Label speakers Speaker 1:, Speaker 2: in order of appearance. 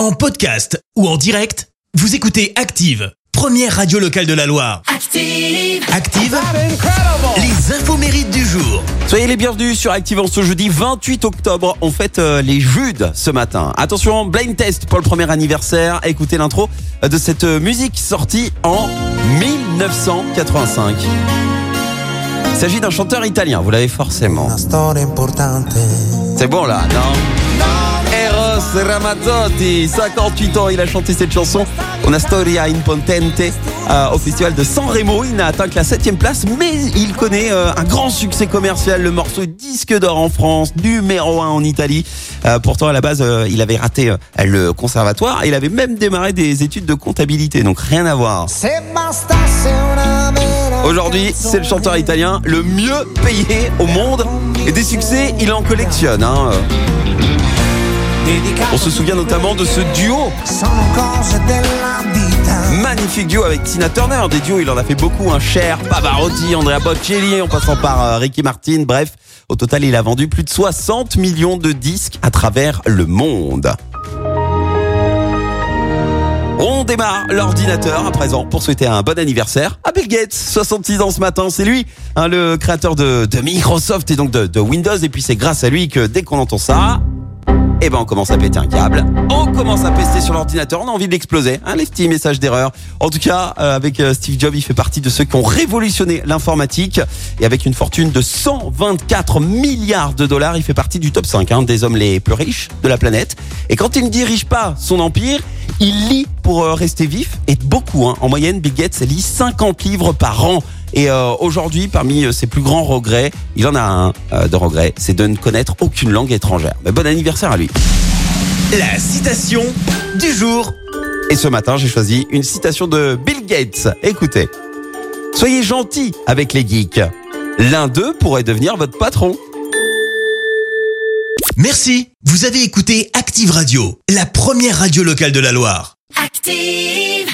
Speaker 1: En podcast ou en direct, vous écoutez Active, première radio locale de la Loire.
Speaker 2: Active.
Speaker 1: Active, les infos mérites du jour.
Speaker 3: Soyez les bienvenus sur Active en ce jeudi 28 octobre. On fête euh, les Judes ce matin. Attention, blind test pour le premier anniversaire. Écoutez l'intro de cette euh, musique sortie en 1985. Il s'agit d'un chanteur italien, vous l'avez forcément.
Speaker 4: Una storia importante.
Speaker 3: C'est bon là, non? Ramazzotti, 58 ans, il a chanté cette chanson Una storia impotente euh, au festival de San Remo. Il n'a atteint que la 7 place, mais il connaît euh, un grand succès commercial. Le morceau disque d'or en France, numéro 1 en Italie. Euh, pourtant, à la base, euh, il avait raté le conservatoire. Il avait même démarré des études de comptabilité, donc rien à voir. Aujourd'hui, c'est le chanteur italien le mieux payé au monde. Et des succès, il en collectionne. hein. On se souvient notamment de ce duo, magnifique duo avec Tina Turner. Des duos, il en a fait beaucoup. Un Cher, Pavarotti, Andrea Bocelli, en passant par euh, Ricky Martin. Bref, au total, il a vendu plus de 60 millions de disques à travers le monde. On démarre l'ordinateur à présent pour souhaiter un bon anniversaire à Bill Gates, 66 ans ce matin, c'est lui, hein, le créateur de, de Microsoft et donc de, de Windows. Et puis c'est grâce à lui que dès qu'on entend ça, eh ben on commence à péter un câble, on commence à pester sur l'ordinateur, on a envie de l'exploser, hein, les petits messages d'erreur. En tout cas, euh, avec euh, Steve Jobs, il fait partie de ceux qui ont révolutionné l'informatique et avec une fortune de 124 milliards de dollars, il fait partie du top 5 hein, des hommes les plus riches de la planète. Et quand il ne dirige pas son empire, il lit pour euh, rester vif et beaucoup. Hein. En moyenne, Bill Gates lit 50 livres par an. Et euh, aujourd'hui, parmi euh, ses plus grands regrets, il en a un euh, de regret, c'est de ne connaître aucune langue étrangère. Mais bon anniversaire à lui.
Speaker 1: La citation du jour.
Speaker 3: Et ce matin, j'ai choisi une citation de Bill Gates. Écoutez. Soyez gentils avec les geeks. L'un d'eux pourrait devenir votre patron.
Speaker 1: Merci. Vous avez écouté Active Radio, la première radio locale de la Loire.
Speaker 2: Active.